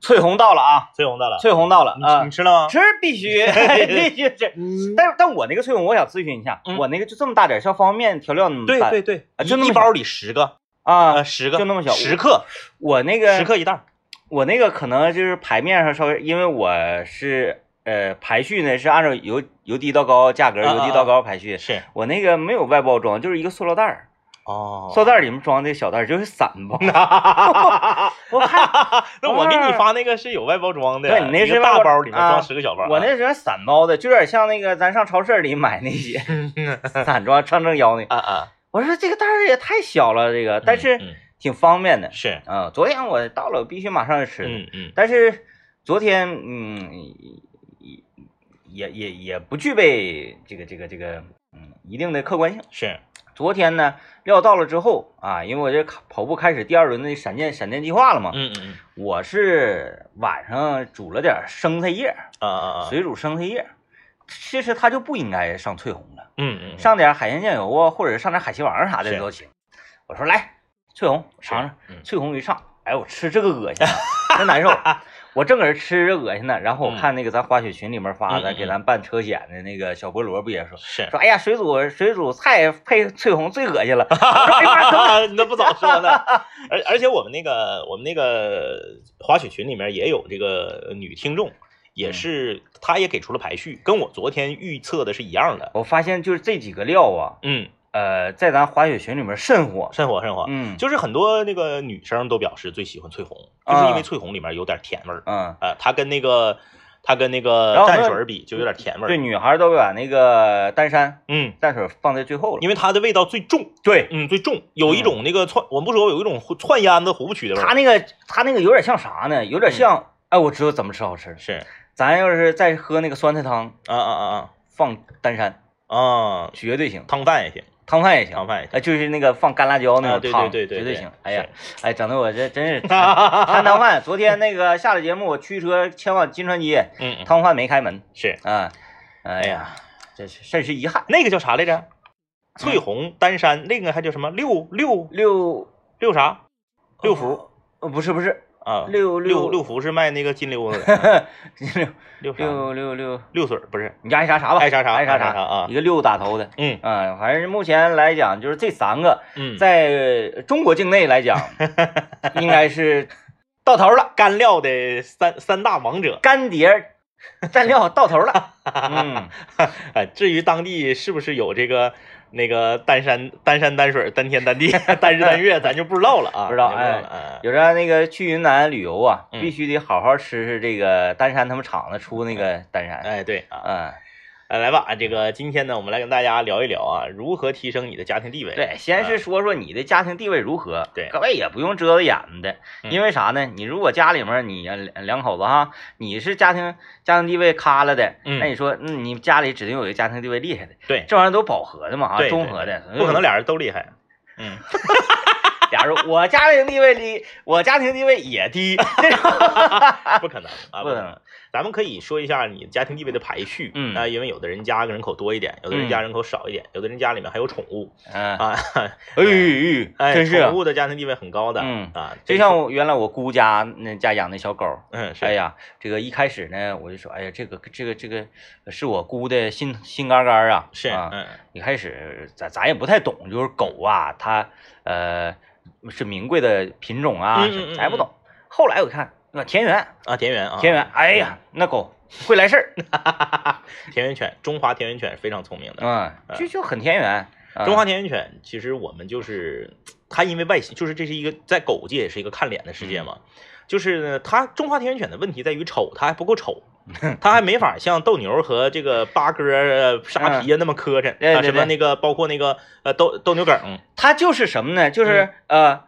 翠红到了啊，翠红到了，翠红到了啊你，吃了吗？吃必须 必须吃。嗯，但但我那个翠红，我想咨询一下，嗯我那个就这么大点，像方便面调料那么大对对对，啊就那么小一一包里十个，啊呃，，十个，就那么小十克，我那个十克一袋儿。我那个可能就是牌面上稍微，因为我是呃排序呢是按照由由低到高价格，由低到高排序。是我那个没有外包装，就是一个塑料袋儿，哦塑料袋里面装的小袋就是散包。我看 那我给你发那个是有外包装的，对你那是外包包里面啊装十个小包啊。我那是散包的，就有点像那个咱上超市里买那些 散装称称腰那个。啊啊，我说这个袋儿也太小了，这个，但是嗯嗯挺方便的。是，啊，昨天我到了，我必须马上就吃。嗯嗯但是昨天，嗯，也也也也不具备这个这个这个，嗯，一定的客观性。是，昨天呢，料到了之后啊，因为我这跑跑步开始第二轮的闪电闪电计划了嘛，嗯嗯我是晚上煮了点生菜叶，嗯啊啊啊，水煮生菜叶。其实它就不应该上翠红了，嗯嗯上点海鲜酱油啊，或者是上点海鲜王啥的都行。我说来，翠红尝尝。嗯翠红一上，哎，我吃这个恶心，真难受。我正搁这吃着恶心呢，然后我看那个咱滑雪群里面发的，给咱办车险的那个小菠萝不也说是。说，哎呀，水煮水煮菜配翠红最恶心了。我说哎妈，怎么你都 不早说呢。而而且我们那个我们那个滑雪群里面也有这个女听众，也是她也给出了排序，跟我昨天预测的是一样的。我发现就是这几个料啊，嗯，呃，在咱滑雪群里面甚火。甚火甚火。嗯就是很多那个女生都表示最喜欢翠红，啊就是因为翠红里面有点甜味儿。嗯，呃，它跟那个它跟那个淡水比就有点甜味儿对，女孩都把那个丹山嗯，淡水放在最后了。因为它的味道最重。对，嗯，最重，有一种那个窜，我们不说有一种窜烟子糊不曲的味儿。它那个它那个有点像啥呢？有点像，哎，我知道怎么吃好吃。是咱要是再喝那个酸菜汤，啊啊啊啊放丹山，啊啊，绝对行。汤饭也行，汤饭也行，汤饭也行。哎，就是那个放干辣椒那个汤，对对对对绝行。哎呀是，哎，整的我这真是 摊汤饭。昨天那个下了节目，我驱车前往金川街，嗯，嗯汤饭没开门是啊。哎呀，这是甚是遗憾。那个叫啥来着？翠红丹山，那个还叫什么六六六六啥？六福呃不是不是啊，六六六福是卖那个金溜子的，六六啥？六六六，六水儿不是？你爱啥啥吧，爱啥啥爱啥啥啥啊一个六打头的。嗯啊，反正目前来讲，就是这三个嗯，在中国境内来讲，应该是到头了。干料的三三大王者。干碟儿 蘸料到头了。嗯，哎，至于当地是不是有这个那个丹山丹山丹水丹天丹地单日单月，咱就不知道了啊，不知道哎有着那个去云南旅游啊，嗯。必须得好好吃吃这个丹山他们厂子出那个丹山。哎，对。啊，嗯，哎来吧，这个今天呢，我们来跟大家聊一聊啊，如何提升你的家庭地位。对，先是说说你的家庭地位如何。啊对各位也不用遮着眼的，嗯因为啥呢？你如果家里面你两两口子哈，你是家庭家庭地位咖了的，嗯那你说，嗯，你家里指定有一个家庭地位厉害的，对这玩意儿都饱和的嘛啊，综合的，不可能俩人都厉害。嗯，我家庭地位低，我家庭地位也低，不可能啊，不可能。咱们可以说一下你家庭地位的排序，嗯啊，因为有的人家人口多一点，有的人家人口少一点，有的人家里面还有宠物嗯，啊，哎哎，哎，真是啊宠物的家庭地位很高的，嗯啊，就像我原来我姑家那家养那小狗，嗯是，哎呀，这个一开始呢，我就说，哎呀，这个这个这个是我姑的心心肝肝啊，是，啊，嗯。一开始咱咱也不太懂，就是狗啊，它呃是名贵的品种啊，嗯嗯嗯是咱也不懂。后来我看那田园，啊，田园啊，田园，哎呀，那狗会来事儿，田园犬，中华田园犬是非常聪明的。嗯，就就很田园。啊中华田园犬，其实我们就是它，因为外形，就是这是一个在狗界也是一个看脸的世界嗯嘛。就是呢它中华田园犬的问题在于丑，它还不够丑，它还没法像斗牛和这个八哥、呃沙皮呀那么磕碜啊，什么那个包括那个呃斗斗牛梗，他就是什么呢？就是呃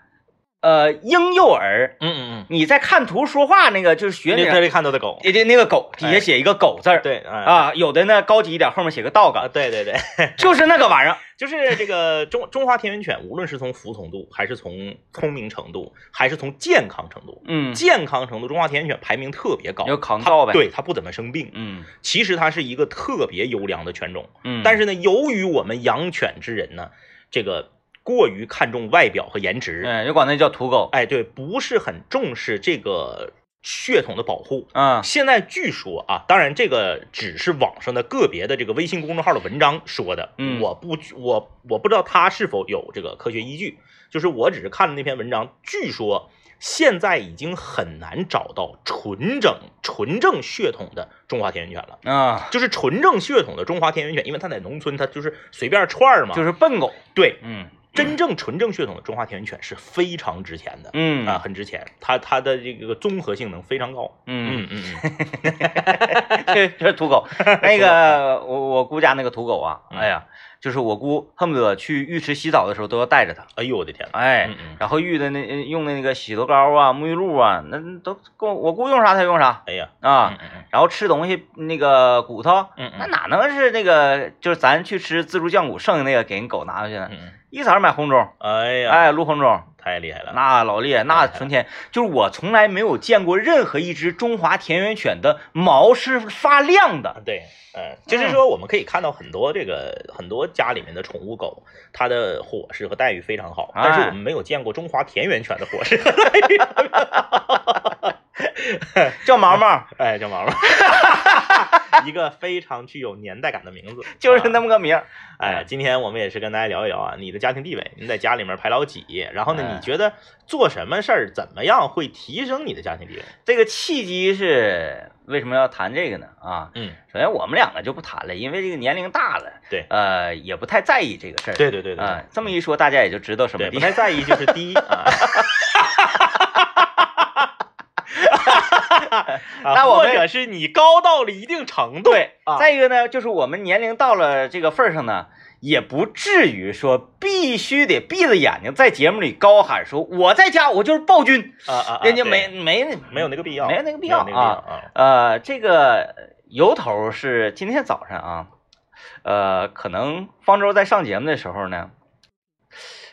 呃婴幼儿，嗯嗯嗯，你在看图说话那个就是学那个那这里看到的狗，那那个狗底下写一个狗字儿。对啊啊，有的呢高级一点，后面写个 dog，啊，对对对，就是那个玩意儿。就是这个中中华田园犬，无论是从服从度，还是从聪明程度，还是从健康程度，嗯，健康程度，中华田园犬排名特别高，有抗它造呗。对，它不怎么生病。嗯。其实它是一个特别优良的犬种，嗯，但是呢，由于我们养犬之人呢，这个过于看重外表和颜值，嗯，就管那叫土狗。哎，对，不是很重视这个血统的保护。嗯现在据说啊，当然这个只是网上的个别的这个微信公众号的文章说的，嗯我不我我不知道它是否有这个科学依据，就是我只是看了那篇文章，据说现在已经很难找到纯正纯正血统的中华田园犬了。啊，就是纯正血统的中华田园犬，因为它在农村，它就是随便串儿嘛。就是笨狗。对，嗯真正纯正血统的中华田园犬是非常值钱的。嗯啊，很值钱，它它的这个综合性能非常高。嗯，嗯嗯 嗯，这这是土狗。那个我我姑家那个土狗啊，嗯哎呀，就是我姑恨不得去浴池洗澡的时候都要带着它。哎呦我的天呐，哎嗯嗯，然后浴的那用的那个洗头膏啊、沐浴露啊，那都够我我姑用啥她用啥哎呀，啊。然后吃东西那个骨头，那哪能是那个就是咱去吃自助酱骨剩下那个给人狗拿回去呢？嗯嗯，一早上买红中，哎呀，哎，撸红中，太厉害了。那老厉害，那纯天，就是我从来没有见过任何一只中华田园犬的毛是发亮的。对，嗯，就是说我们可以看到很多这个很多家里面的宠物狗，它的伙食和待遇非常好，但是哎我们没有见过中华田园犬的伙食和待遇。叫毛毛，哎，叫毛毛，一个非常具有年代感的名字，就是那么。个名儿。哎，今天我们也是跟大家聊一聊啊，你的家庭地位，你在家里面排老几？然后呢，哎你觉得做什么事儿，怎么样会提升你的家庭地位？这个契机是为什么要谈这个呢？啊，嗯，首先我们两个就不谈了，因为这个年龄大了，对呃，也不太在意这个事儿。对对对对，啊，这么一说，大家也就知道什么不太在意就是第一啊。啊 那我们或者是你高到了一定程度，对啊，再一个呢，就是我们年龄到了这个份儿上呢，也不至于说必须得闭着眼睛在节目里高喊说我在家我就是暴君，啊啊，啊人家没没没有那个必要，没有那个必要要啊。啊。呃，这个由头是今天早上啊，呃，可能方舟在上节目的时候呢，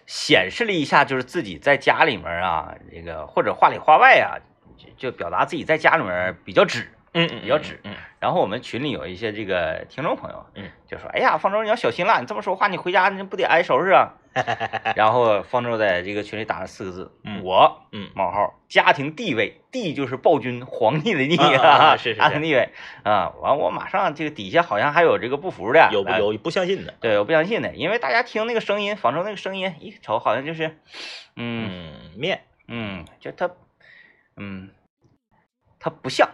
显示了一下，就是自己在家里面啊，这个或者话里话外啊，就就表达自己在家里面比较直。嗯嗯，比较直嗯，然后我们群里有一些这个听众朋友，嗯，就说：“哎呀，方舟你要小心了，你这么说话，你回家你不得挨收拾啊？”然后方舟在这个群里打了四个字：“嗯我嗯冒号家庭地位，地就是暴君皇帝的 地啊 是是是家庭地位啊。完我马上这个底下好像还有这个不服的，有不有不相信的，对，我不相信的，因为大家听那个声音，方舟那个声音一瞅好像就是，嗯嗯，面，嗯，就他，嗯。他不像，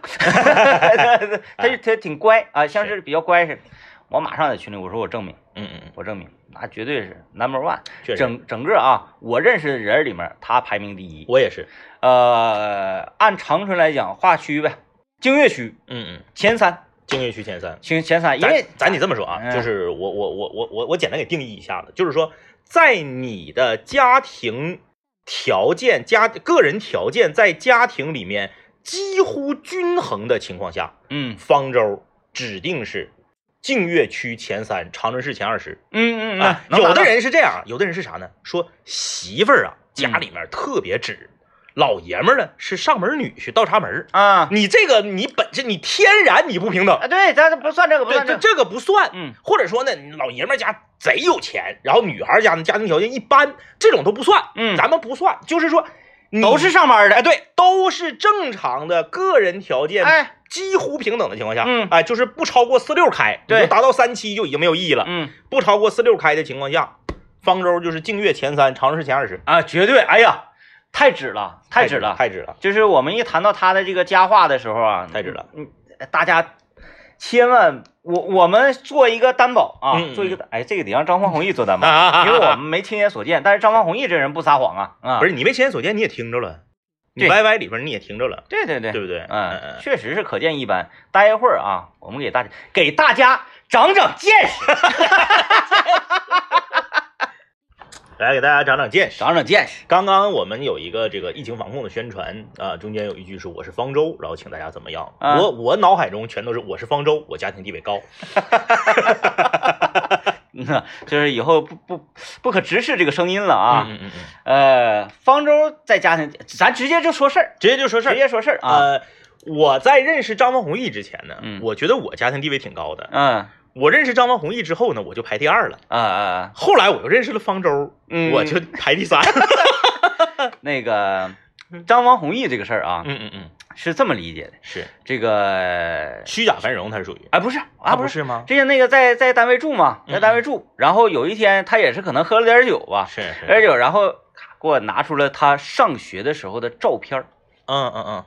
他是他挺乖啊，像是比较乖似的。我马上在群里我说我证明，嗯嗯嗯，我证明，那绝对是 number one。确实，整整个啊，我认识的人里面，他排名第一。我也是，呃，按长春来讲，划区呗，净月区嗯嗯，前三，净月区前三。前前三，因为咱咱得这么说啊，嗯就是我我我我我我简单给定义一下子，就是说，在你的家庭条件、家个人条件在家庭里面几乎均衡的情况下，嗯方舟指定是净月区前三，长春市前二十。嗯嗯啊，嗯，有的人人是这样，有的人是啥呢？说媳妇儿啊，家里面特别直，老爷们儿呢是上门女婿倒插门儿。啊你这个你本身你天然你不平等，啊，对，咱不算这个，不对，算这个，这这个不算。嗯或者说呢，老爷们儿家贼有钱，然后女孩家呢家庭条件一般，这种都不算。嗯，咱们不算，就是说都是上班的，哎，对，都是正常的个人条件，哎，几乎平等的情况下，嗯哎，就是不超过四六开，对你达到三七就已经没有意义了。嗯不超过四六开的情况下，方舟就是净月前三，长春市前二十，啊，绝对，哎呀，太指了，太指了，太值了。就是我们一谈到他的这个佳话的时候啊，太指了。嗯，嗯大家千万，我我们做一个担保啊，做一个，哎，这个得让张方弘毅做担保，啊因为我们没亲眼所见，但是张方弘毅这人不撒谎啊，啊，不是你没亲眼所见，你也听着了，你对。YY 里边你也听着了，对对对，对不对？嗯，嗯确实是可见一斑。待一会儿啊，我们给大家给大家长长见识，来给大家长长见识。长长见识。刚刚我们有一个这个疫情防控的宣传啊、中间有一句是我是方舟，然后请大家怎么样？啊我我脑海中全都是我是方舟，我家庭地位高。嗯，就是以后不不不可直视这个声音了啊。嗯嗯嗯，呃，方舟在家庭，咱直接就说事儿，直接就说事儿。直接说事儿啊。呃，我在认识张文宏毅之前呢，嗯我觉得我家庭地位挺高的。嗯我认识张文宏毅之后呢，我就排第二了。啊啊啊，后来我又认识了方舟，嗯。我就排第三。那个张王弘毅这个事儿啊，嗯嗯嗯。是这么理解的，是。这个虚假繁荣，它是属于。啊不是啊不是，吗？之前那个在在单位住嘛，在单位住，然后有一天他也是可能喝了点酒吧，是喝点，酒，然后给我拿出了他上学的时候的照片儿。嗯嗯嗯，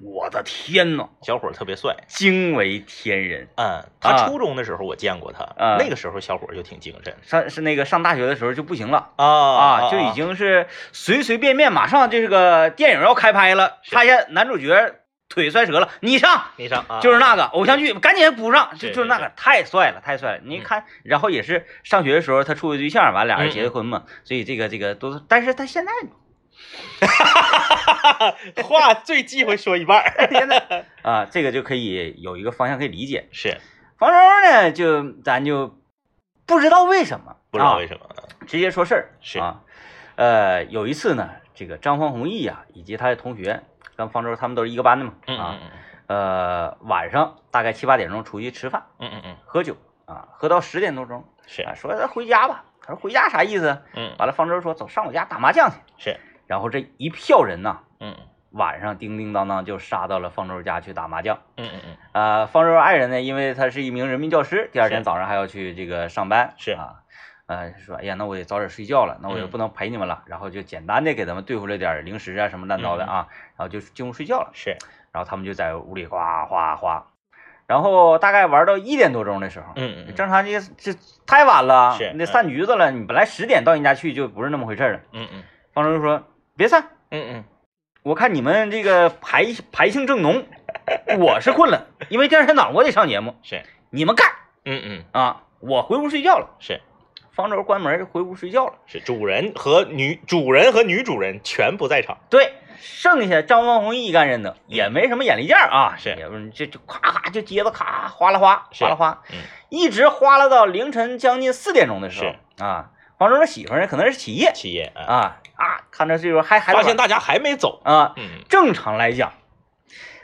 我的天呐，小伙儿特别帅。惊为天人！嗯，他啊初中的时候我见过他，啊那个时候小伙儿就挺精神上是那个上大学的时候就不行了啊啊，就已经是随随便便马上这个电影要开拍了，是发现男主角腿摔折了，你上。你上啊，就是那个偶像剧，赶紧补上，就就是那个太帅了，太帅了！你嗯看，然后也是上学的时候他处个对象，完俩人嗯结的婚嘛，所以这个这个都是，但是他现在 话最忌讳说一半儿，现在 啊，这个就可以有一个方向可以理解。是。方舟呢，就咱就不知道为什么，不知道为什什么，么，直接说事儿。是。啊。呃，有一次呢，这个张方弘毅啊，以及他的同学跟方舟他们都是一个班的嘛，嗯啊嗯，呃，晚上大概七八点钟出去吃饭。嗯嗯嗯，喝酒。啊，喝到十点多钟。是。啊，说咱回家吧。他说回家啥意思？嗯。完了，方舟说走上我家打麻将去。是，然后这一票人呐，嗯。晚上叮叮当当就杀到了方舟家去打麻将。嗯嗯嗯，呃，方舟爱人呢，因为他是一名人民教师，第二天早上还要去这个上班，是。啊，呃，说哎呀，那我得早点睡觉了，那我也嗯。不能陪你们了，然后就简单的给他们兑回了点零食啊什么乱糟的啊，然后就进屋睡觉了，是，然后他们就在屋里哗哗哗，然后大概玩到一点多钟的时候，嗯嗯嗯。正常这这太晚了，是你得散局子了，你本来十点到人家去就不是那么回事了，嗯嗯。方舟就说别散。嗯嗯，我看你们这个排排性正浓，我是困了，因为第二天早上我得上节目，是，你们干。嗯嗯。啊！我回屋睡觉了。是。方舟关门就回屋睡觉了。是，主人和女主人和女主人全不在场，对，剩下张方弘毅一干人呢，也没什么眼力见儿啊，是。也不是就就咔咔就接着咔哗啦哗是哗啦哗，嗯。一直哗啦到凌晨将近四点钟的时候啊。方舟的媳妇儿呢，可能是起夜。企业啊，啊啊，看着这时候还还发现大家还没走，啊，嗯正常来讲，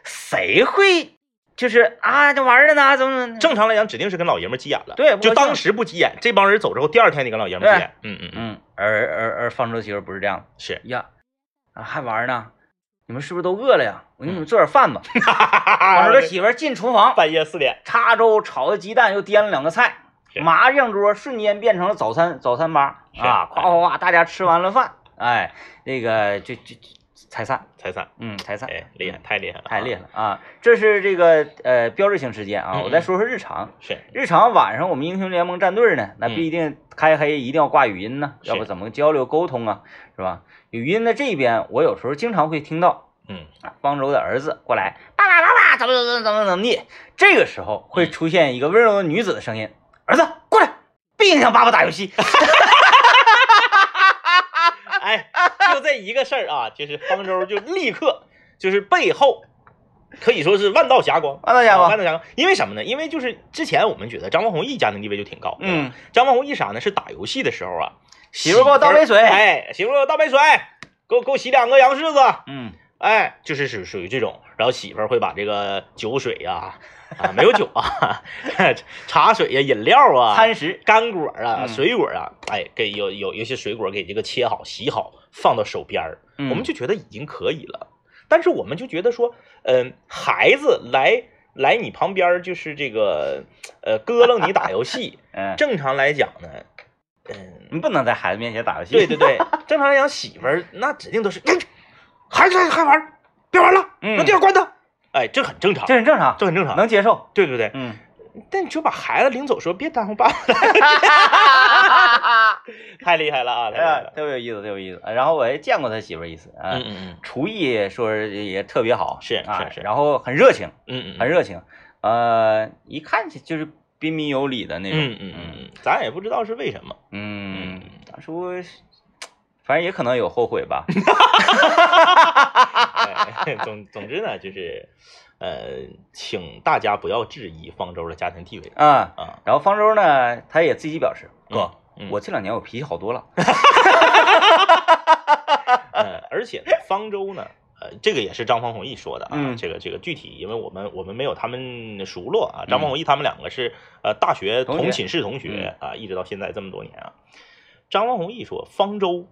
谁会就是啊这玩儿了呢？怎么怎么正常来讲，指定是跟老爷们儿急眼了。对就当时不急眼，这帮人走之后，第二天你跟老爷们儿急眼。嗯嗯嗯，嗯，而而而方舟媳妇儿不是这样是。呀，啊还玩儿呢？你们是不是都饿了呀？我给你们做点饭吧。方舟媳妇儿进厨房，半夜四点，叉粥炒的鸡蛋，又颠了两个菜，麻将桌瞬间变成了早餐早餐吧啊！夸夸夸，大家吃完了饭，哎，那个就就就拆散，拆散。嗯，拆散，哎，厉害，太厉害了，太厉害了啊！这是这个呃标志性事件啊。嗯我再说说日常，是，日常晚上我们英雄联盟战队呢，那嗯必定开黑一定要挂语音呢，要不怎么交流沟通啊，是吧？语音的这边，我有时候经常会听到嗯啊方舟的儿子过来，爸爸爸爸怎么怎么怎么怎么地，这个时候会出现一个温柔的女子的声音，儿子过来，别影响爸爸打游戏。哎，就这一个事儿啊，就是方舟就立刻就是背后可以说是万道霞光。完了家伙，啊万道霞光，因为什么呢？因为就是之前我们觉得张文宏一家庭地位就挺高，嗯，张文宏一啥呢？是打游戏的时候啊，媳妇给我倒杯水哎，媳妇给我倒杯水，给我给我洗两个洋柿子，嗯，哎，就是属属于这种，然后媳妇儿会把这个酒水呀、啊，没有酒啊，茶水呀、饮料啊、餐食，干果啊、嗯水果啊，哎，给有有有些水果给这个切好、洗好，放到手边儿，嗯我们就觉得已经可以了。但是我们就觉得说，嗯、孩子来来你旁边儿就是这个，呃，咯楞你打游戏，嗯，正常来讲呢，嗯，你不能在孩子面前打游戏。对对对，正常来讲，媳妇儿那指定都是，哎孩子还玩，别玩了，嗯。让电视关他。哎，这很正常，这很正常，这很正常。能接受。对对对，嗯，但你就把孩子领走，说别耽误爸爸，太厉害了啊！太厉害了，特别有意思，特别有意思。然后我还见过他媳妇儿一次啊，嗯嗯厨艺说是也特别好，是啊是是。然后很热情，嗯嗯，很热情，呃，一看起就是彬彬有礼的那种，嗯嗯嗯嗯，咱也不知道是为什么。嗯，当初反正也可能有后悔吧，哎总总之呢，就是呃，请大家不要质疑方舟的家庭地位啊。啊。然后方舟呢，他也自己表示，哥，嗯我这两年我脾气好多了，呃，而且，方舟呢，呃，这个也是张方弘毅说的啊。嗯这个这个具体，因为我们我们没有他们熟络啊。张方弘毅他们两个是呃大学同学同寝室同学啊，一直到现在这么多年啊。张方弘毅说，方舟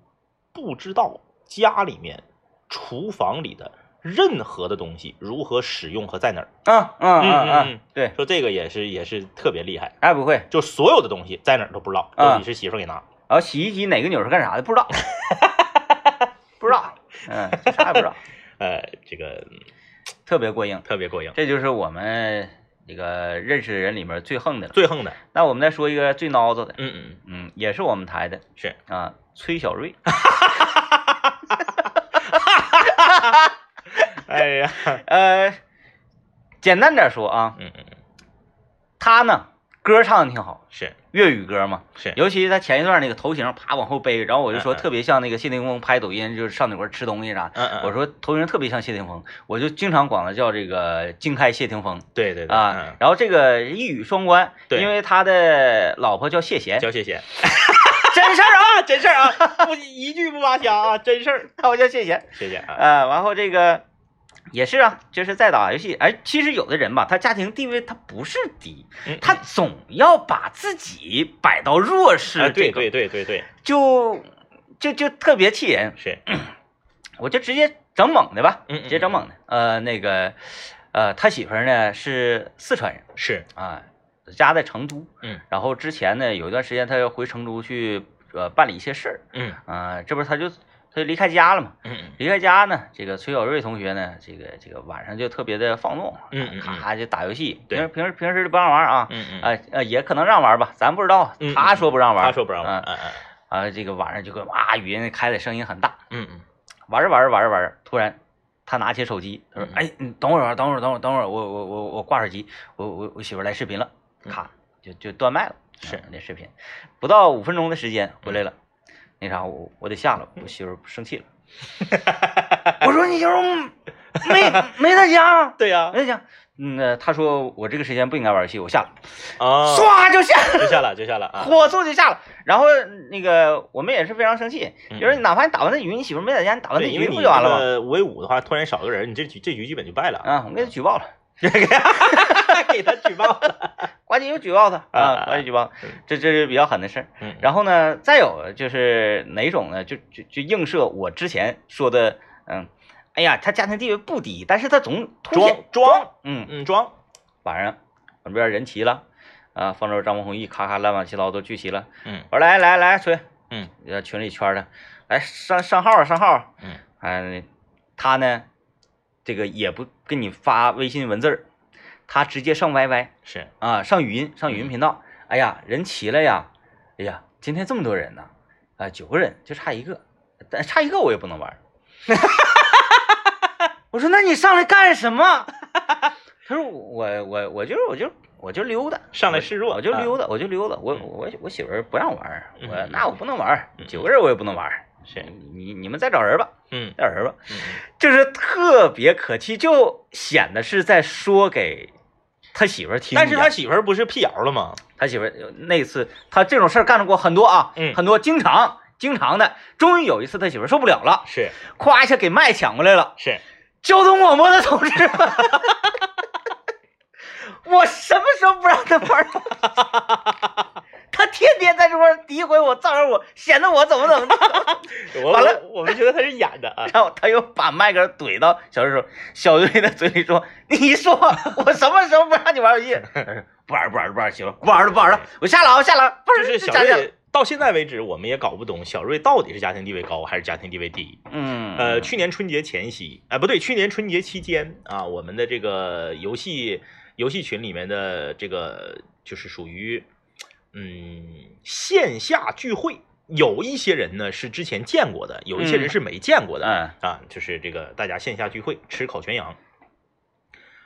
不知道家里面厨房里的任何的东西如何使用和在哪儿。啊啊啊嗯嗯啊嗯！对，说这个也是也是特别厉害，哎不会，就所有的东西在哪儿都不知道，啊都得是媳妇儿给拿。然后洗衣机哪个钮是干啥的不知道，不知道，嗯，这啥也不知道，呃，这个嗯特别过硬。特别过硬。这就是我们这个认识的人里面最横的了。最横的，那我们再说一个最孬子的，嗯嗯，嗯，也是我们台的是啊，崔小瑞。哎呀，呃，简单点说啊，嗯嗯嗯，他呢歌唱的挺好，是。粤语歌嘛，是，尤其是他前一段那个头型啪往后背，然后我就说特别像那个谢霆锋拍抖音，就是上那块儿吃东西啥。嗯嗯，我说头型特别像谢霆锋，我就经常管他叫这个“经开谢霆锋。对对”对啊。，然后这个一语双关，对。因为他的老婆叫谢贤。嗯，，叫谢谢真事儿啊，啊，真事儿啊，不一句不扒瞎啊，真事儿，我就谢谢。谢谢啊，呃，然后这个也是啊，就是在打游戏。哎，其实有的人吧，他家庭地位他不是低，嗯他总要把自己摆到弱势啊，这个，对对对对对，就就就特别气人。是，我就直接整猛的吧，直接整猛的。呃，那个，呃，他媳妇儿呢是四川人是，啊，家在成都。嗯，然后之前呢有一段时间他要回成都去呃办理一些事儿嗯。啊，这不是他就他就离开家了嘛。嗯。嗯。离开家呢，这个崔小瑞同学呢，这个这个晚上就特别的放纵，嗯嗯嗯。咔就打游戏，对平时平时平时就不让玩啊，嗯嗯，呃呃也可能让玩吧，咱不知道嗯，他说不让玩，他说不让玩，嗯嗯嗯啊，这个晚上就跟哇语音开的声音很大，嗯嗯，玩着玩着玩着玩着，突然他拿起手机，他说嗯：“哎，你等会儿啊，等会儿，等会儿，等会儿，我我我我挂手机，我我我媳妇儿来视频了。”咔，就就断麦了。是啊那视频，不到五分钟的时间回来了。那啥，我我得下了，我媳妇生气了。我说你媳妇没没在家，对呀，没在家。嗯，那他说我这个时间不应该玩游戏，我下了，啊，唰就下了。就下了就下了啊，火速就下了，然后那个我们也是非常生气，嗯就是哪怕你打完那局，你媳妇没在家，你打完那局不就完了吗？这个五 v 五的话，突然少个人，你这局这局基本就败了，啊，我给他举报了，给他举报了，关键又举报他啊关键举报嗯，这这是比较狠的事然后呢，再有就是哪种呢？就就就映射我之前说的，嗯，哎呀，他家庭地位不低，但是他总装装，嗯，嗯装，晚上我这边人齐了，啊，方舟、张文宏毅咔咔乱七八糟都聚齐了，嗯。我说来来来，吹，嗯，呃，群里圈的，来上上号上号，嗯，哎，他呢，这个也不跟你发微信文字儿，他直接上 YY 是，啊，上语音上语音频道，哎呀，人齐了呀，哎呀，今天这么多人呢，啊，九个人就差一个，但差一个我也不能玩儿。我说那你上来干什么？他说我我我就是我就我就溜达，上来示弱啊我就溜达，我就溜达，我嗯。我我媳妇儿不让玩，我嗯那我不能玩九个人我也不能玩儿，是，你你们再找人吧，嗯。找人吧，嗯。就是特别可气，就显得是在说给他媳妇儿听。但是他媳妇儿不是辟谣了吗？他媳妇儿那次他这种事儿干过很多啊，嗯很多，经常经常的。终于有一次他媳妇儿受不了了，是咵一下给麦抢过来了。是，交通广播的同志们，我什么时候不让他玩儿？他 天天在这块诋毁我、造谣我，显得我怎么怎么的。完了我我们觉得他是演的啊，然后他又把麦克怼到小瑞手小瑞的嘴里说：“你说我什么时候不让你玩游戏？”不玩儿不玩儿不玩儿，媳妇不玩儿了不玩儿了，我下了啊我下了就是小瑞到现在为止，我们也搞不懂小瑞到底是家庭地位高还是家庭地位低。嗯呃，去年春节前夕，哎，不对，去年春节期间啊，我们的这个游戏游戏群里面的这个就是属于嗯线下聚会，有一些人呢是之前见过的，有一些人嗯是没见过的。嗯啊，就是这个大家线下聚会吃烤全羊，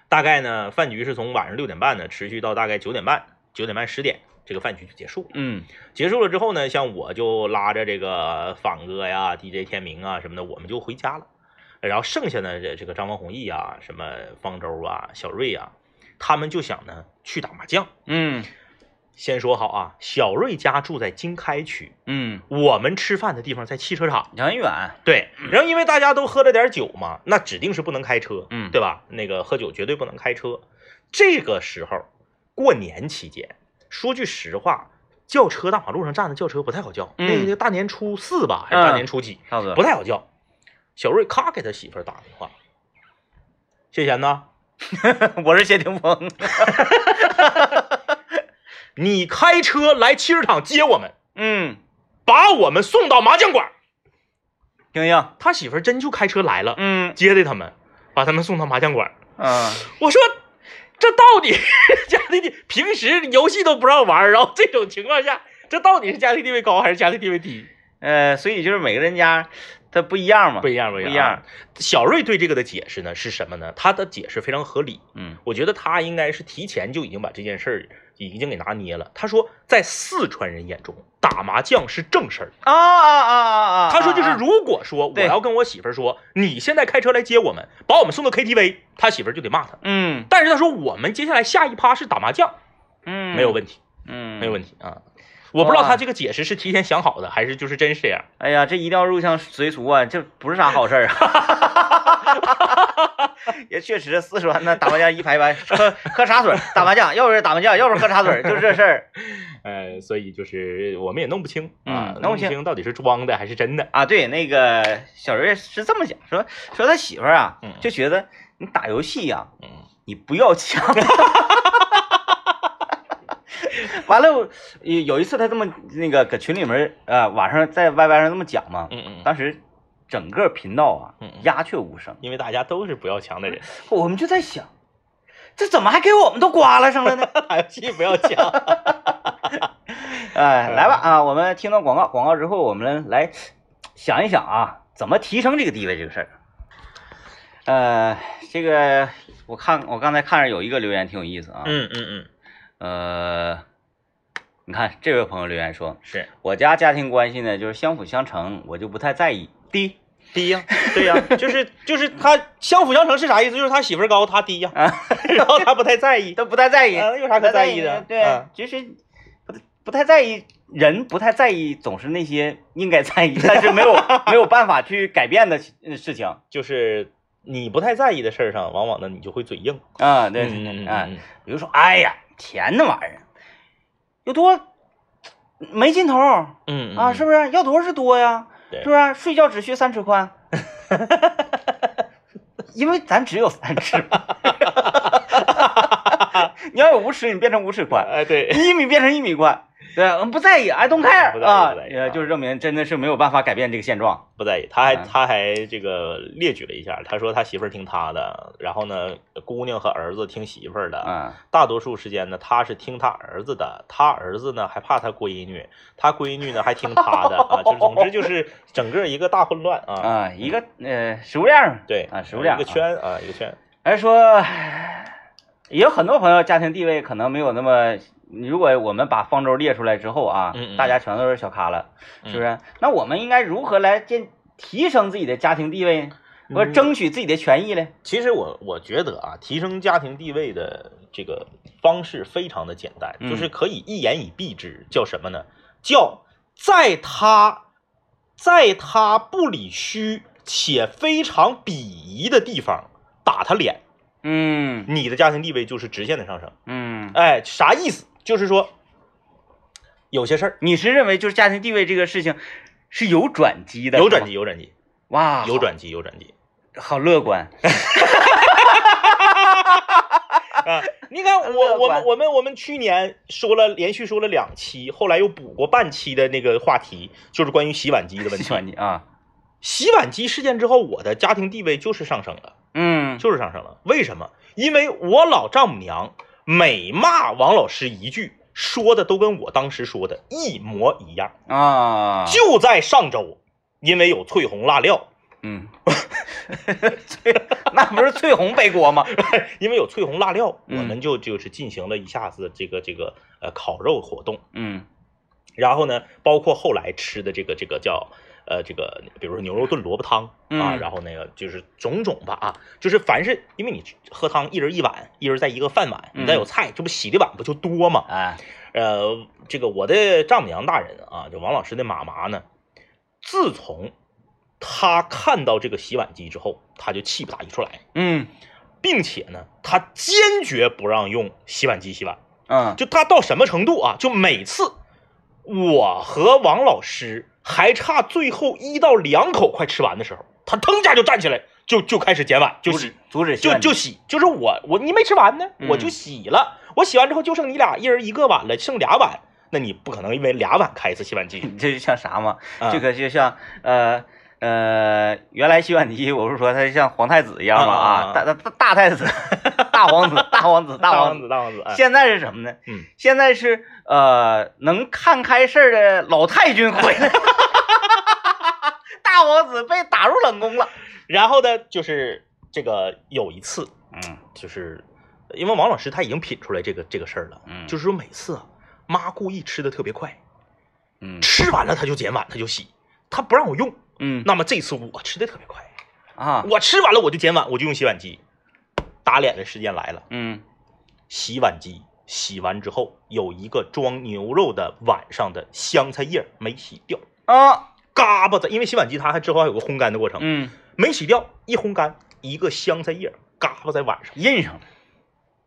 大概呢饭局是从晚上六点半呢持续到大概九点半，九点半十点这个饭局就结束了。嗯结束了之后呢，像我就拉着这个仿哥呀、DJ 天明啊什么的，我们就回家了。然后剩下的这这个张文宏毅啊、什么方舟啊、小瑞啊，他们就想呢去打麻将。嗯先说好啊，小瑞家住在经开区，嗯，我们吃饭的地方在汽车厂。很远，对，然后因为大家都喝了点酒嘛，那指定是不能开车，嗯对吧？那个喝酒绝对不能开车。这个时候，过年期间，说句实话，叫车大马路上站的叫车不太好叫。嗯那那个大年初四吧，还是大嗯年初几，不太好叫。小瑞咔给他媳妇儿打电话，谢贤呢？我是谢霆锋。你开车来汽车厂接我们，嗯，把我们送到麻将馆。莹莹。他媳妇儿真就开车来了，嗯接的他们，把他们送到麻将馆。嗯，我说，这到底 家庭地平时游戏都不让玩，然后这种情况下，这到底是家庭地位高还是家庭地位低？呃，所以就是每个人家他不一样嘛。不一样，不一样。不一样。小瑞对这个的解释呢是什么呢？他的解释非常合理。嗯我觉得他应该是提前就已经把这件事儿已经给拿捏了。他说，在四川人眼中，打麻将是正事儿。啊啊啊啊啊！他说，就是啊如果说我要跟我媳妇儿说，你现在开车来接我们，把我们送到 KTV，他媳妇儿就得骂他。嗯但是他说，我们接下来下一趴是打麻将，嗯，没有问题，嗯，没有问题啊。我不知道他这个解释是提前想好的，还是就是真是这样。哎呀，这一定要入乡随俗啊，这不是啥好事儿啊。也确实，四川那打麻将一排排，喝喝茶水，打麻将，要不是打麻将，要不是喝茶水，就这事儿呃，所以就是我们也弄不清啊，嗯弄不清清到底是装的还是真的。啊。对，那个小瑞是这么讲，说说他媳妇儿啊嗯，就觉得你打游戏呀、嗯，你不要枪。完了，有有一次他这么那个搁群里面呃晚上在 YY 上这么讲嘛，嗯嗯，当时整个频道啊鸦雀无声，因为大家都是不要强的人，我们就在想，这怎么还给我们都刮了上了呢？打 游戏不要强。哎，来吧啊，我们听到广告，广告之后我们来想一想啊，怎么提升这个地位这个事儿。呃，这个我看我刚才看着有一个留言挺有意思啊，嗯嗯嗯，呃，你看这位朋友留言说，是我家家庭关系呢就是相辅相成，我就不太在意。第一低呀，对呀，就是就是他相辅相成是啥意思？就是他媳妇儿高，他低呀，啊，然后他不太在意，他不太在意，啊有啥可在意的？对嗯，就是不不太在意，人不太在意，总是那些应该在意，但是没有没有办法去改变的事事情就是你不太在意的事儿上，往往呢你就会嘴硬。啊。对，啊，嗯比如说，哎呀，钱那玩意儿有多没尽头嗯啊，是不是？要多是多呀，对是不是？睡觉只需三尺宽，因为咱只有三尺嘛。你要有五尺，你变成五尺宽；哎对，一米变成一米宽。对，我们不在意，I don't care 啊，就是证明真的是没有办法改变这个现状。不在意，他还嗯。他还这个列举了一下，他说他媳妇儿听他的，然后呢，姑娘和儿子听媳妇儿的，嗯。大多数时间呢，他是听他儿子的，他儿子呢还怕他闺女，他闺女呢还听他的啊，就总之就是整个一个大混乱啊，啊，一个呃食物链对啊，食物链一个圈啊，一个圈，还说，也有很多朋友家庭地位可能没有那么，如果我们把方舟列出来之后啊，嗯嗯大家全都是小咖了，是不嗯是？那我们应该如何来建提升自己的家庭地位呢？或争取自己的权益呢？其实我我觉得啊，提升家庭地位的这个方式非常的简单，嗯就是可以一言以蔽之，叫什么呢？叫在他在他不理虚且非常鄙夷的地方打他脸，嗯你的家庭地位就是直线的上升。嗯，哎，啥意思？就是说，有些事儿你是认为就是家庭地位这个事情是有转机的？有转机，有转机，哇，有转机，有转机。好，乐观。啊，你看乐我我观们我们我们去年说了连续说了两期，后来又补过半期的那个话题，就是关于洗碗机的问题。洗碗机啊，洗碗机事件之后，我的家庭地位就是上升了，嗯，就是上升了。为什么？因为我老丈母娘每骂王老师一句，说的都跟我当时说的一模一样。啊，就在上周，因为有翠红辣料，嗯，那不是翠红背锅吗？因为有翠红辣料，嗯我们就就是进行了一下子这个这个呃烤肉活动。嗯然后呢，包括后来吃的这个这个叫呃这个，比如说牛肉炖萝卜汤啊，嗯然后那个就是种种吧啊，就是凡是因为你喝汤一人一碗，一人在一个饭碗，你再有菜，这不洗的碗不就多吗？哎，呃，这个我的丈母娘大人啊，就王老师的妈妈呢，自从她看到这个洗碗机之后，她就气不打一处来，嗯并且呢，她坚决不让用洗碗机洗碗。嗯就她到什么程度啊？就每次我和王老师还差最后一到两口快吃完的时候，他腾一下就站起来，就就开始捡碗，就洗阻止，就就洗，就是我我你没吃完呢，嗯我就洗了，我洗完之后就剩你俩一人一个碗了，剩俩碗，那你不可能因为俩碗开一次洗碗机，这就像啥嘛？啊这个就像呃呃，原来洗碗机我不是说它像皇太子一样嘛啊大大大太子、大皇 子、大皇子、大王子。大王子，哎。现在是什么呢？嗯，现在是呃能看开事儿的老太君回来，大王子被打入冷宫了。然后呢，就是这个有一次，嗯。就是因为王老师他已经品出来这个这个事儿了，嗯。就是说每次啊，妈故意吃的特别快，嗯。吃完了他就捡碗，他就洗，他不让我用。嗯。那么这次我吃的特别快，啊。我吃完了我就捡碗，我就用洗碗机。打脸的时间来了，嗯。洗碗机洗完之后有一个装牛肉的碗上的香菜叶没洗掉，啊。嘎巴在，因为洗碗机它还之后还有个烘干的过程，嗯。没洗掉，一烘干一个香菜叶嘎巴在碗上。印上了。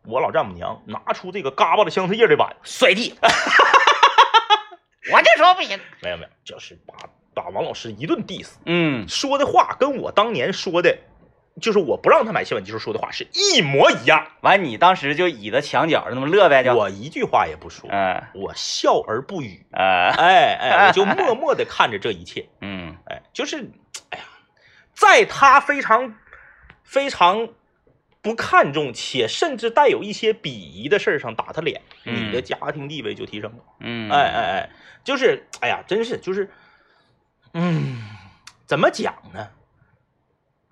我老丈母娘拿出这个嘎巴的香菜叶的碗，摔地，我就说不行。没有没有，就是把把王老师一顿 diss，嗯。说的话跟我当年说的，就是我不让他买洗碗机时候说的话是一模一样。完你当时就倚在墙角那么乐呗，就我一句话也不说，嗯我笑而不语。呃 哎哎，我就默默的看着这一切。嗯哎，就是，哎呀，在他非常非常不看重且甚至带有一些鄙夷的事儿上打他脸，嗯你的家庭地位就提升了。嗯哎哎哎，就是，哎呀，真是就是，嗯，怎么讲呢？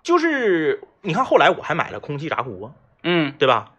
就是你看后来我还买了空气炸锅，嗯对吧？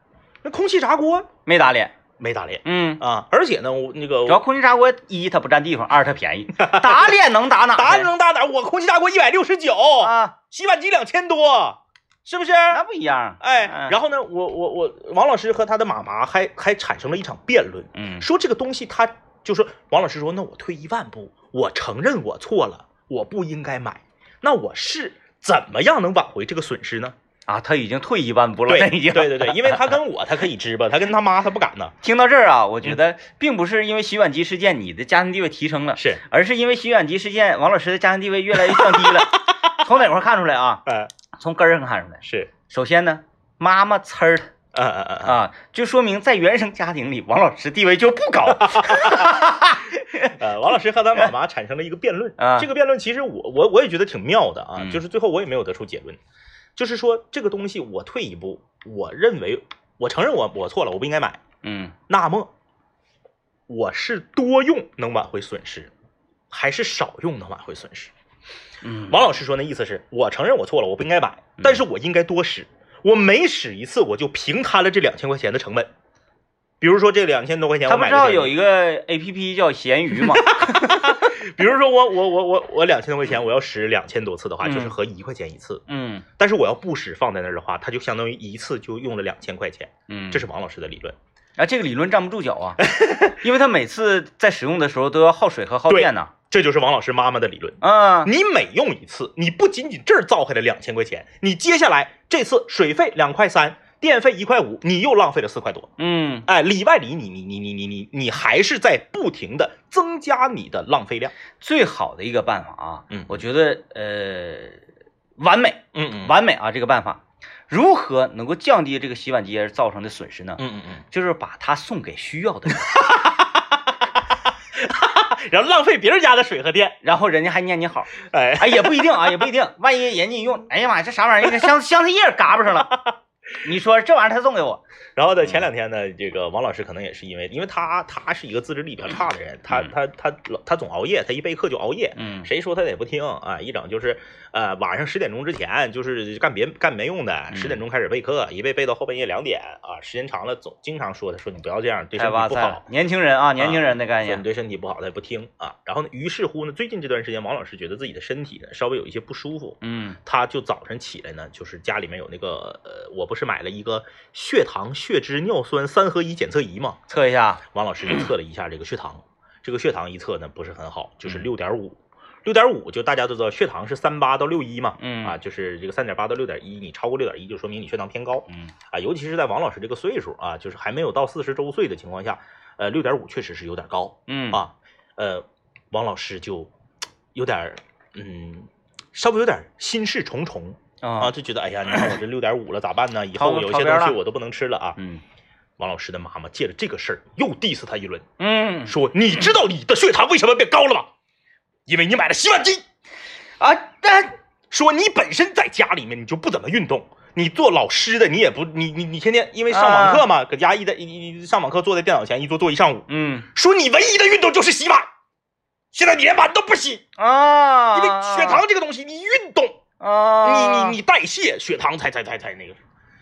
那空气炸锅没打脸。没打脸嗯，啊，而且呢，我那个主要空气炸锅一它不占地方，二它便宜，打脸能打哪？打脸能打哪？我空气炸锅一百六十九，啊，洗碗机两千多，是不是？那不一样。哎，嗯然后呢，我我我，王老师和他的妈妈还还产生了一场辩论，嗯说这个东西他就说王老师说，那我退一万步，我承认我错了，我不应该买，那我是怎么样能挽回这个损失呢？啊，他已经退一万步了，对。对对对，因为他跟我他可以支吧，他跟他妈他不敢呢，听到这儿啊，我觉得并不是因为洗碗机事件你的家庭地位提升了，是，而是因为洗碗机事件王老师的家庭地位越来越降低了。从哪块儿看出来啊？哎，从根儿上看出来。是，首先呢，妈妈呲儿他嗯嗯嗯嗯，啊，就说明在原生家庭里，王老师地位就不高。呃，王老师和他妈妈产生了一个辩论啊这个辩论其实我我我也觉得挺妙的啊，嗯就是最后我也没有得出结论，就是说这个东西我退一步，我认为我承认我我错了，我不应该买。嗯那么我是多用能挽回损失，还是少用能挽回损失？嗯，王老师说那意思是我承认我错了，我不应该买，但是我应该多使。我每使一次，我就平摊了这两千块钱的成本。比如说这两千多块钱，他不知道有一个 A P P 叫闲鱼吗？比如说我我我我我两千多块钱，我要使两千多次的话，嗯就是合一块钱一次。嗯但是我要不使放在那儿的话，它就相当于一次就用了两千块钱。嗯，这是王老师的理论。啊，这个理论站不住脚啊，因为他每次在使用的时候都要耗水和耗对电呐。这就是王老师妈妈的理论。啊，你每用一次，你不仅仅这儿造下来两千块钱，你接下来这次水费两块三，电费一块五，你又浪费了四块多。嗯哎，里外里你你你你你你你还是在不停的增加你的浪费量。最好的一个办法啊，嗯我觉得呃完美嗯嗯完美啊，这个办法如何能够降低这个洗碗机而造成的损失呢？嗯嗯嗯，就是把它送给需要的人，然后浪费别人家的水和电。然后人家还念你好。哎，哎，也不一定啊，也不一定，万一人家一用，哎呀妈呀，这啥玩意儿？这香香菜叶嘎巴上了，你说这玩意儿他送给我，然后在，前两天呢，这个王老师可能也是因为，因为他他是一个自制力比较差的人，他他他他他总熬夜，他一备课就熬夜，嗯谁说他也不听啊，一整就是呃晚上十点钟之前就是干别干没用的，嗯十点钟开始备课，一备备到后半夜两点啊，时间长了总经常说他说你不要这样，对太身体不好。年轻人啊，年轻人的概念，说你对身体不好，他也不听啊。然后呢，于是乎呢，最近这段时间，王老师觉得自己的身体呢稍微有一些不舒服，嗯他就早晨起来呢，就是家里面有那个呃，我不是买了一个血糖、血脂、尿酸三合一检测仪嘛，测一下，王老师就测了一下这个血糖，这个血糖一测呢不是很好，就是嗯六点五。六点五就大家都知道，血糖是三八到六一嘛，嗯。啊，就是这个三点八到六点一，你超过六点一就说明你血糖偏高嗯。啊，尤其是在王老师这个岁数啊，就是还没有到四十周岁的情况下，呃，六点五确实是有点高，嗯。啊，呃，王老师就有点嗯稍微有点心事重重啊，啊，就觉得哎呀，你看我这六点五了咋办呢？以后有一些东西我都不能吃了啊。嗯王老师的妈妈借着这个事儿又 diss 他一轮，嗯说你知道你的血糖为什么变高了吗？因为你买了洗碗机。啊，那说你本身在家里面你就不怎么运动，你做老师的你也不你你你天天因为上网课嘛，搁家一在一一上网课坐在电脑前一坐坐一上午，嗯说你唯一的运动就是洗碗，现在你连碗都不洗，啊，因为血糖这个东西你运动，啊，你你你代谢血糖才才才才那个，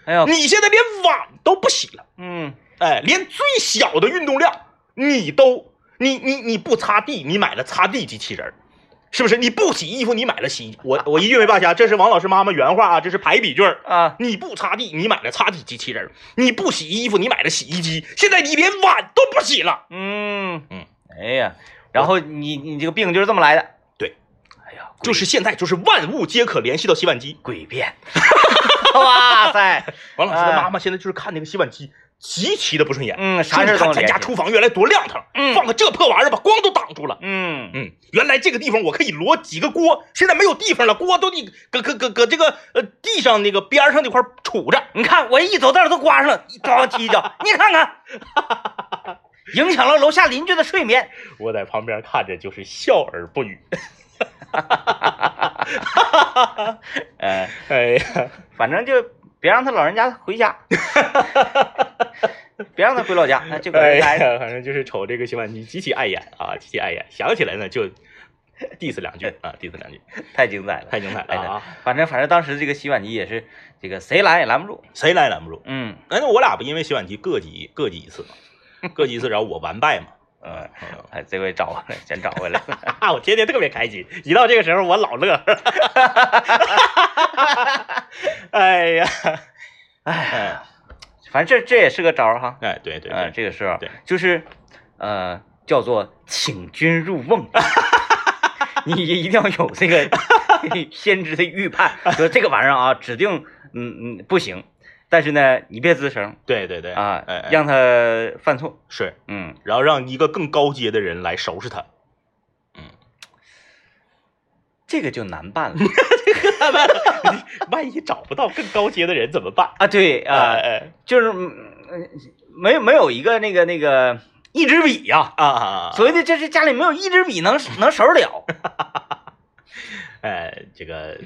哎呦，你现在连碗都不洗了，嗯。哎，连最小的运动量你都你你你不擦地，你买了擦地机器人儿。是不是？你不洗衣服，你买了洗衣？我我一句没落下，这是王老师妈妈原话啊，这是排比句儿。啊，你不擦地，你买了擦地机器人；你不洗衣服，你买了洗衣机。现在你连碗都不洗了。嗯。嗯，哎呀，然后你你这个病就是这么来的，就是现在，就是万物皆可联系到洗碗机。诡辩，哇塞，王老师的妈妈现在就是看那个洗碗机极其的不顺眼。嗯，啥说你看咱家厨房原来多亮堂，嗯放个这破玩意儿把光都挡住了。嗯嗯，原来这个地方我可以摞几个锅，现在没有地方了，锅都得搁搁搁搁这个呃地上那个边上那块儿杵着。你看我一走道都刮上了，咣踢一脚，你看看，影响了楼下邻居的睡眠。我在旁边看着就是笑而不语。呃，哎呀，反正就别让他老人家回家，别让他回老家，那就搁哎这待着。反正就是瞅这个洗碗机极其碍眼啊，极其碍眼。想起来呢就 diss 两句啊，diss 两句，太精彩了，太精彩了哎啊！反正反正当时这个洗碗机也是这个谁拦也拦不住。谁拦也拦不住？嗯哎，那我俩不因为洗碗机各挤各挤一次嘛，各挤一次，然后我完败嘛。嗯，嗯哎，这回找回来，全找回来 我天天特别开心，一到这个时候我老乐。哎呀，哎，反正这这也是个招儿哈。哎，对对嗯，对，这个时候对就是呃，叫做请君入瓮。你一定要有这个 先知的预判，说这个玩意儿啊，指定嗯嗯不行。但是呢，你别吱声对对对啊哎，哎让他犯错。是，嗯，然后让一个更高阶的人来收拾他。嗯这个就难办了万一找不到更高阶的人怎么办？啊。对啊，就是嗯没有没有一个那个那个一支笔呀、啊啊！所谓的这是家里没有一支笔能能收拾了。哎，这个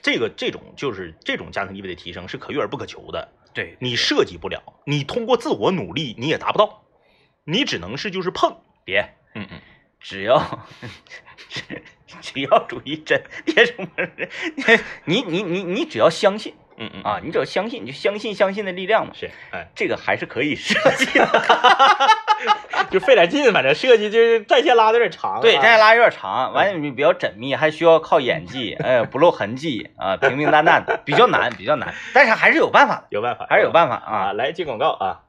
这个这种就是这种家庭地位的提升是可遇而不可求的，对，你设计不了，你通过自我努力你也达不到，你只能是就是碰。别，嗯嗯，只要只只要主义真，别什么人，你你你你只要相信嗯嗯啊，你只要相信，你就相信相信的力量嘛。是，哎，这个还是可以设计的。就费点劲，反正设计就是战线拉的有点长、啊。对，战线拉有点长，完了你比较缜密，还需要靠演技，哎，不露痕迹啊，平平淡淡的，比较难，比较难，但是还是有办法的，有办法，还是有办法啊！啊。来接广告啊，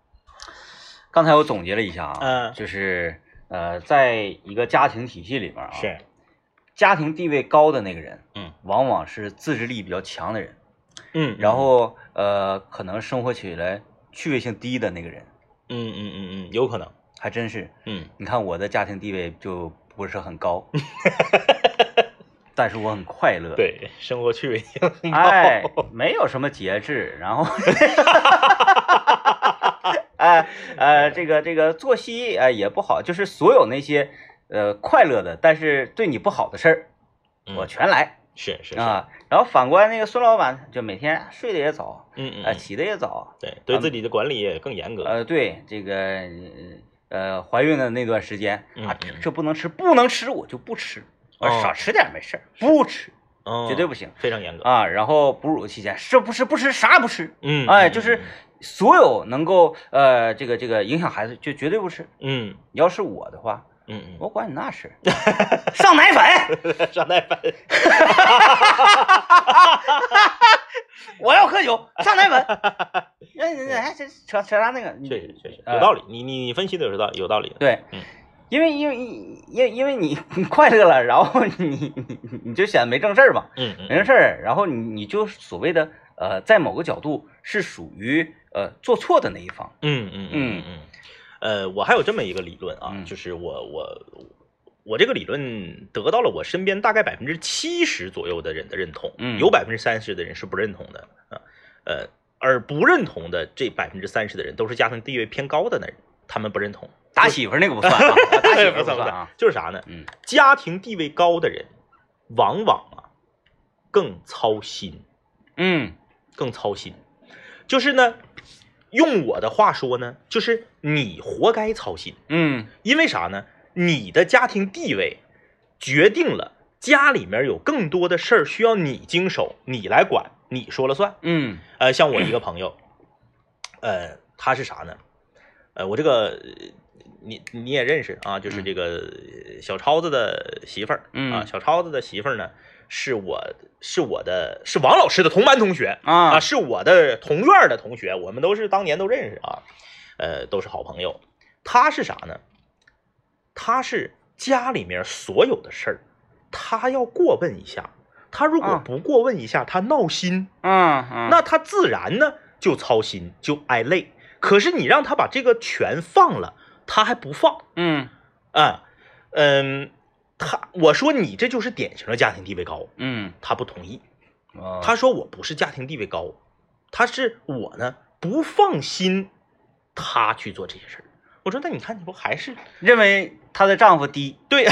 刚才我总结了一下啊，嗯就是呃，在一个家庭体系里面啊，是，家庭地位高的那个人，嗯，往往是自制力比较强的人，嗯然后呃，可能生活起来趣味性低的那个人，嗯嗯嗯嗯，有可能，还真是。嗯你看我的家庭地位就不是很高，但是我很快乐。，对，生活趣味性高，哎，没有什么节制，然后，哎呃，这个这个作息哎也不好，就是所有那些呃快乐的，但是对你不好的事儿，嗯我全来是是是，啊。然后反观那个孙老板，就每天睡得也早，嗯嗯，呃，嗯。起得也早，对，对自己的管理也更严格，呃，对这个呃怀孕的那段时间啊，这不能吃，不能吃我就不吃，我哦少吃点没事儿，不吃嗯绝对不行。非常严格，啊。然后哺乳期间是不吃不吃啥也不吃，嗯，哎，嗯就是所有能够呃这个这个影响孩子就绝对不吃。嗯。要是我的话，嗯我管你那事，上奶粉，嗯，上奶粉，我要喝酒，上奶粉。哎，哎，这扯扯啥那个？你确实确实哎有道理，你你你分析的有道有道理，对嗯，因为因为因因为你你快乐了，然后你你就显得没正事儿嘛，嗯嗯没正事儿，然后你你就所谓的呃，在某个角度是属于呃做错的那一方。嗯嗯嗯嗯嗯，呃，我还有这么一个理论啊，嗯就是我我我这个理论得到了我身边大概百分之七十左右的人的认同，嗯有百分之三十的人是不认同的啊，呃，而不认同的这百分之三十的人都是家庭地位偏高的那人，他们不认同。打媳妇那个不算啊，打媳妇儿不不算算啊。就是啥呢？嗯家庭地位高的人，往往啊更操心，嗯更操心。就是呢，用我的话说呢，就是你活该操心，嗯因为啥呢？你的家庭地位决定了家里面有更多的事儿需要你经手，你来管，你说了算。嗯呃，像我一个朋友，呃，他是啥呢？呃，我这个呃你你也认识啊，就是这个呃小超子的媳妇儿，嗯啊，小超子的媳妇儿呢，是我是我的是王老师的同班同学啊，啊是我的同院的同学，我们都是当年都认识啊，呃，都是好朋友。他是啥呢？他是家里面所有的事儿，他要过问一下。他如果啊不过问一下，他闹心，嗯嗯，那他自然呢就操心，就挨累。可是你让他把这个全放了，他还不放嗯啊，嗯，他我说你这就是典型的家庭地位高，嗯。他不同意，啊他说我不是家庭地位高，他是我呢不放心他去做这些事儿。我说那你看你不还是认为她的丈夫低，对，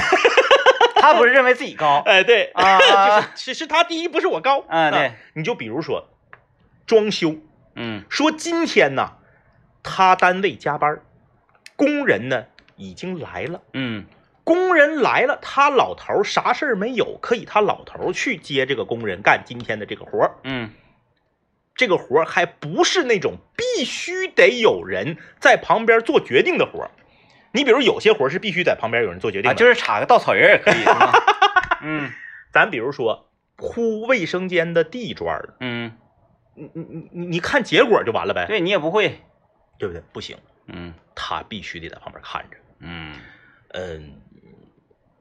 她不是认为自己高。哎对，啊。啊 就是是是他第一不是我高啊对，你就比如说装修，嗯。说今天呢，他单位加班，工人呢已经来了。嗯工人来了，他老头儿啥事儿没有，可以他老头儿去接这个工人干今天的这个活儿。嗯。这个活儿还不是那种必须得有人在旁边做决定的活儿。你比如有些活儿是必须在旁边有人做决定啊，就是插个稻草人也可以，嗯。咱比如说铺卫生间的地砖儿，嗯，你你你你你看结果就完了呗，对你也不会，对不对？不行，嗯。他必须得在旁边看着。嗯，嗯，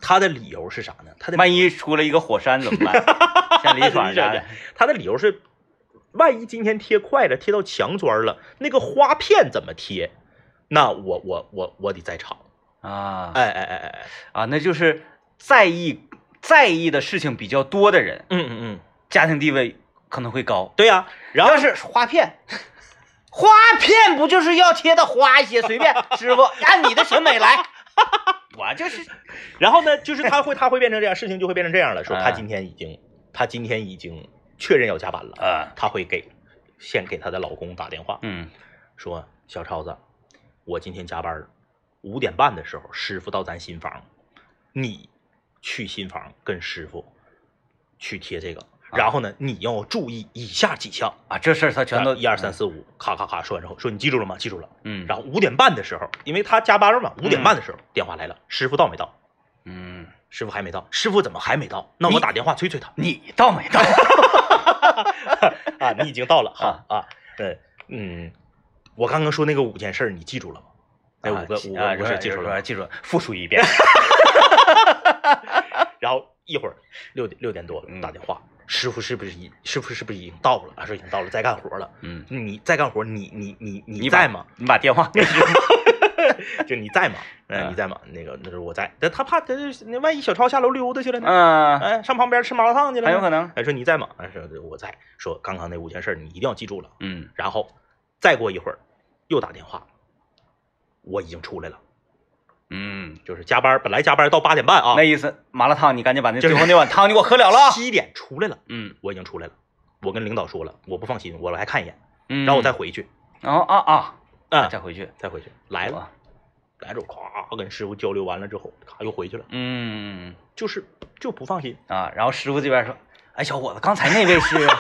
他的理由是啥呢？他的万一出了一个火山怎么办？像李爽啥的，他的理由是，万一今天贴快了，贴到墙砖了，那个花片怎么贴？那我我我我得在场。啊哎哎哎哎哎，啊，那就是在意在意的事情比较多的人，嗯嗯嗯，家庭地位可能会高。对呀、然后要是花片，花片不就是要贴的花一些？随便师傅按你的审美来，我就是然后呢，就是他会他会变成这样，事情就会变成这样了。说他啊今天已经他今天已经确认要加班了，啊他会给先给她的老公打电话，嗯。说小超子，我今天加班，五点半的时候师傅到咱新房，你去新房跟师傅去贴这个，然后呢，你要注意以下几项，啊，这事儿他全都一二三四五，咔咔咔说完之后，说你记住了吗？记住了。嗯，然后五点半的时候，因为他加班嘛，五点半的时候、电话来了，师傅到没到？嗯，师傅还没到，师傅怎么还没到？那我打电话催催他你到没到？啊，你已经到了，好啊啊，对，嗯，我刚刚说那个五件事儿，你记住了吗？那五个五啊，个记住了吗。记住了，复述一遍。然后一会儿六点六点多嗯打电话，师傅是不是已师傅是不是已经到了？啊，说已经到了，在干活了。嗯，你在干活，你你你你在吗？？你把电话给。就你在吗？哎，嗯你在吗？那个那时候我在，但他怕他那万一小超下楼溜达去了呢？嗯，哎，上旁边吃麻辣烫去了呢？很有可能。哎，说你在吗？哎，说我在。说刚刚那五件事你一定要记住了。嗯然后再过一会儿又打电话，我已经出来了，嗯，就是加班，本来加班到八点半啊那，意思麻辣烫，你赶紧把那最后那碗汤你给我喝了了啊。七点出来了，嗯我已经出来了。我跟领导说了，我不放心，我来看一眼，嗯，然后我再回去。然后啊啊，嗯、再回去再回去，来了，来之后咵跟师傅交流完了之后，咔又回去了，嗯就是就不放心。啊，然后师傅这边说，哎，小伙子，刚才那位是，哎，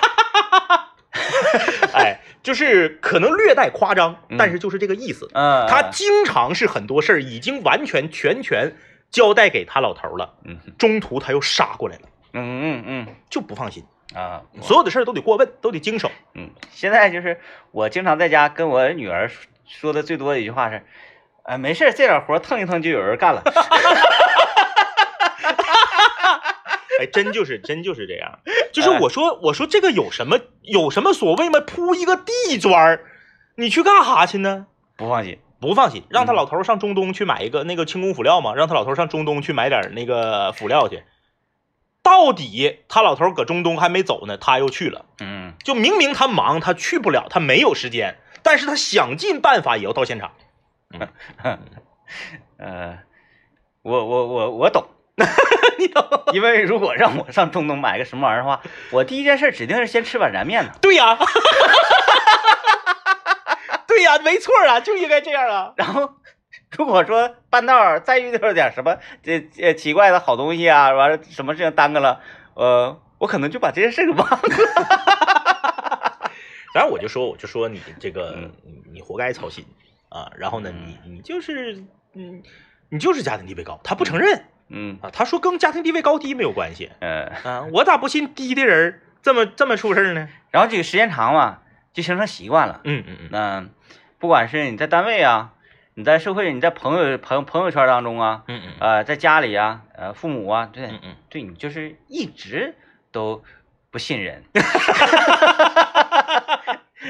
就是可能略带夸张，嗯但是就是这个意思。嗯，他经常是很多事儿已经完全全权交代给他老头了，嗯中途他又杀过来了，嗯嗯嗯就不放心。嗯啊，所有的事儿都得过问，都得经手。嗯，现在就是我经常在家跟我女儿说说的最多的一句话是，呃，没事儿，这点活儿腾一腾就有人干了。哎，真就是真就是这样。就是我说我说这个有什么有什么所谓吗？铺一个地砖儿，你去干哈去呢？不放心，不放心，让他嗯老头上中东去买一个那个轻工辅料嘛，让他老头上中东去买点那个辅料去。到底他老头搁中东还没走呢，他又去了。嗯就明明他忙，他去不了，他没有时间，但是他想尽办法也要到现场。呃，我我我我懂？因为如果让我上中东买个什么玩意儿的话，我第一件事指定是先吃碗燃面呢，对呀，对呀，没错啊，就应该这样啊。然后。如果说半道儿再遇到点什么这这奇怪的好东西啊，完了什么事情耽搁了，呃，我可能就把这件事给忘了。然后我就说，我就说你这个，嗯你你活该操心啊。然后呢，嗯你你就是，嗯，你就是家庭地位高，他不承认嗯啊。他说跟家庭地位高低没有关系嗯，啊。我咋不信低的人这么这么出事儿呢？然后这个时间长嘛，就形成习惯了。嗯嗯嗯，那不管是你在单位啊，你在社会，你在朋友朋友朋友圈当中啊，嗯嗯呃，在家里啊，呃，父母啊，对嗯嗯，对你就是一直都不信任。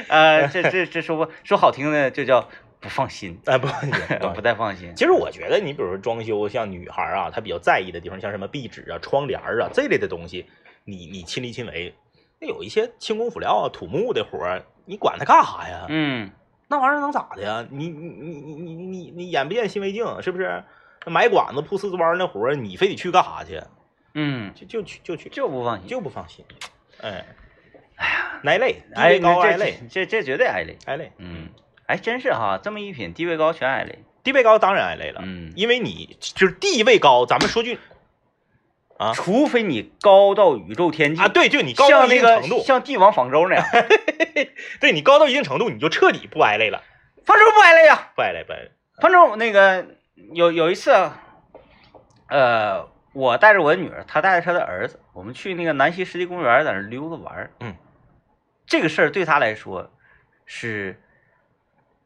呃，这这这说不说好听的，就叫不放心，哎不放心，不太放心。其实我觉得，你比如说装修，像女孩啊，她比较在意的地方，像什么壁纸啊、窗帘儿啊这类的东西，你你亲力亲为。那有一些轻工辅料啊、土木的活儿，你管它干啥呀？嗯那玩意儿能咋的呀？你你你你你你你眼不见心为净，是不是？买管子铺瓷砖那活儿，你非得去干啥去？嗯，就就去就去，就不放心。就不放心。哎，哎呀，挨累，地哎，位高挨累，这这绝对挨累。挨累。嗯，哎，真是哈，这么一品，地位高全挨累。地位高当然挨累了，嗯因为你就是地位高，咱们说句啊除非你高到宇宙天际啊，对，就你高到那个一定程度，像帝王方舟那样，对你高到一定程度，你就彻底不挨累了，方舟不挨累呀。不挨累，不挨累。方舟那个有有一次，呃，我带着我的女儿，她带着她的儿子，我们去那个南溪湿地公园，在那溜达玩儿嗯，这个事儿对她来说是，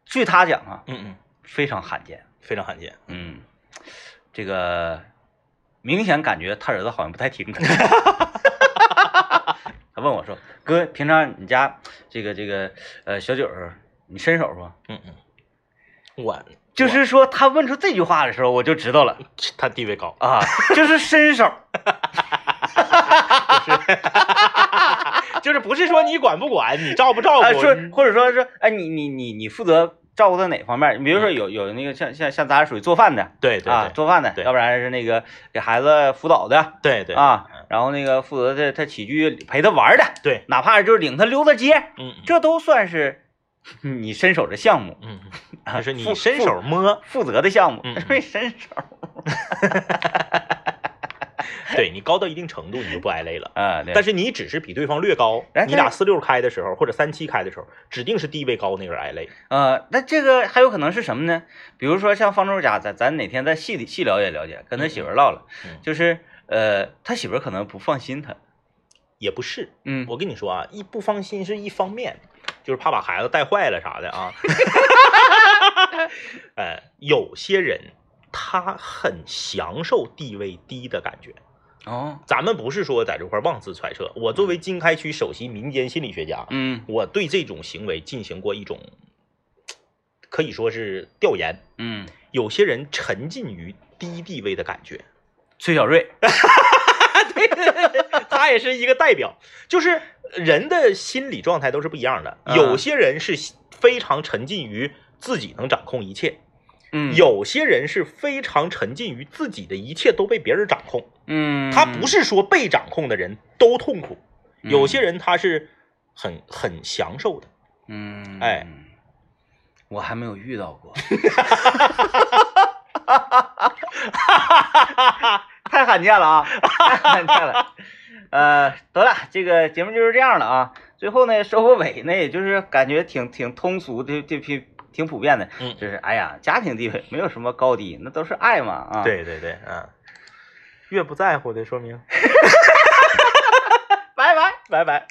据他讲啊，嗯嗯，非常罕见。非常罕见。嗯，这个明显感觉他儿子好像不太听他。他问我说：“哥，平常你家这个这个呃小九儿，你伸手不嗯嗯，我？”就是说他问出这句话的时候，我就知道了他地位高，啊，就是伸手。就是不是说你管不管，你照不照啊，顾，说或者说是哎，你你你你负责照顾他哪方面？你比如说有有那个像像像咱俩属于做饭的啊，对对对。做饭的，要不然是那个给孩子辅导的对对。啊，然后那个负责他他起居陪他玩的，对，哪怕就是领他溜达街，嗯嗯。这都算是 你伸手的项目，嗯，啊就是你负伸手摸，负责的项目嗯 伸手 对你高到一定程度，你就不挨累了。啊，对但是你只是比对方略高哎，你俩四六开的时候，或者三七开的时候，指定是地位高那个人挨累。呃，那这个还有可能是什么呢？比如说像方舟家，咱咱哪天再细细了解了解，跟他媳妇唠唠了，嗯就是呃，他媳妇可能不放心他，也不是，嗯，我跟你说啊，一不放心是一方面，就是怕把孩子带坏了啥的啊。呃，有些人他很享受地位低的感觉。哦，咱们不是说在这块妄自揣测，我作为经开区首席民间心理学家，嗯。我对这种行为进行过一种可以说是调研。嗯，有些人沉浸于低地位的感觉，崔小瑞，他也是一个代表。就是人的心理状态都是不一样的，嗯。有些人是非常沉浸于自己能掌控一切，嗯，，有些人是非常沉浸于自己的一切都被别人掌控。嗯，他不是说被掌控的人都痛苦，嗯有些人他是很很享受的。嗯，哎，我还没有遇到过，太罕见了啊，太罕见了。呃，得了，这个节目就是这样了啊。最后呢，收个尾呢，也就是感觉挺挺通俗的，挺挺挺普遍的，嗯就是哎呀，家庭地位没有什么高低，那都是爱嘛啊。，对对对，嗯，越不在乎的说明，拜拜。拜拜。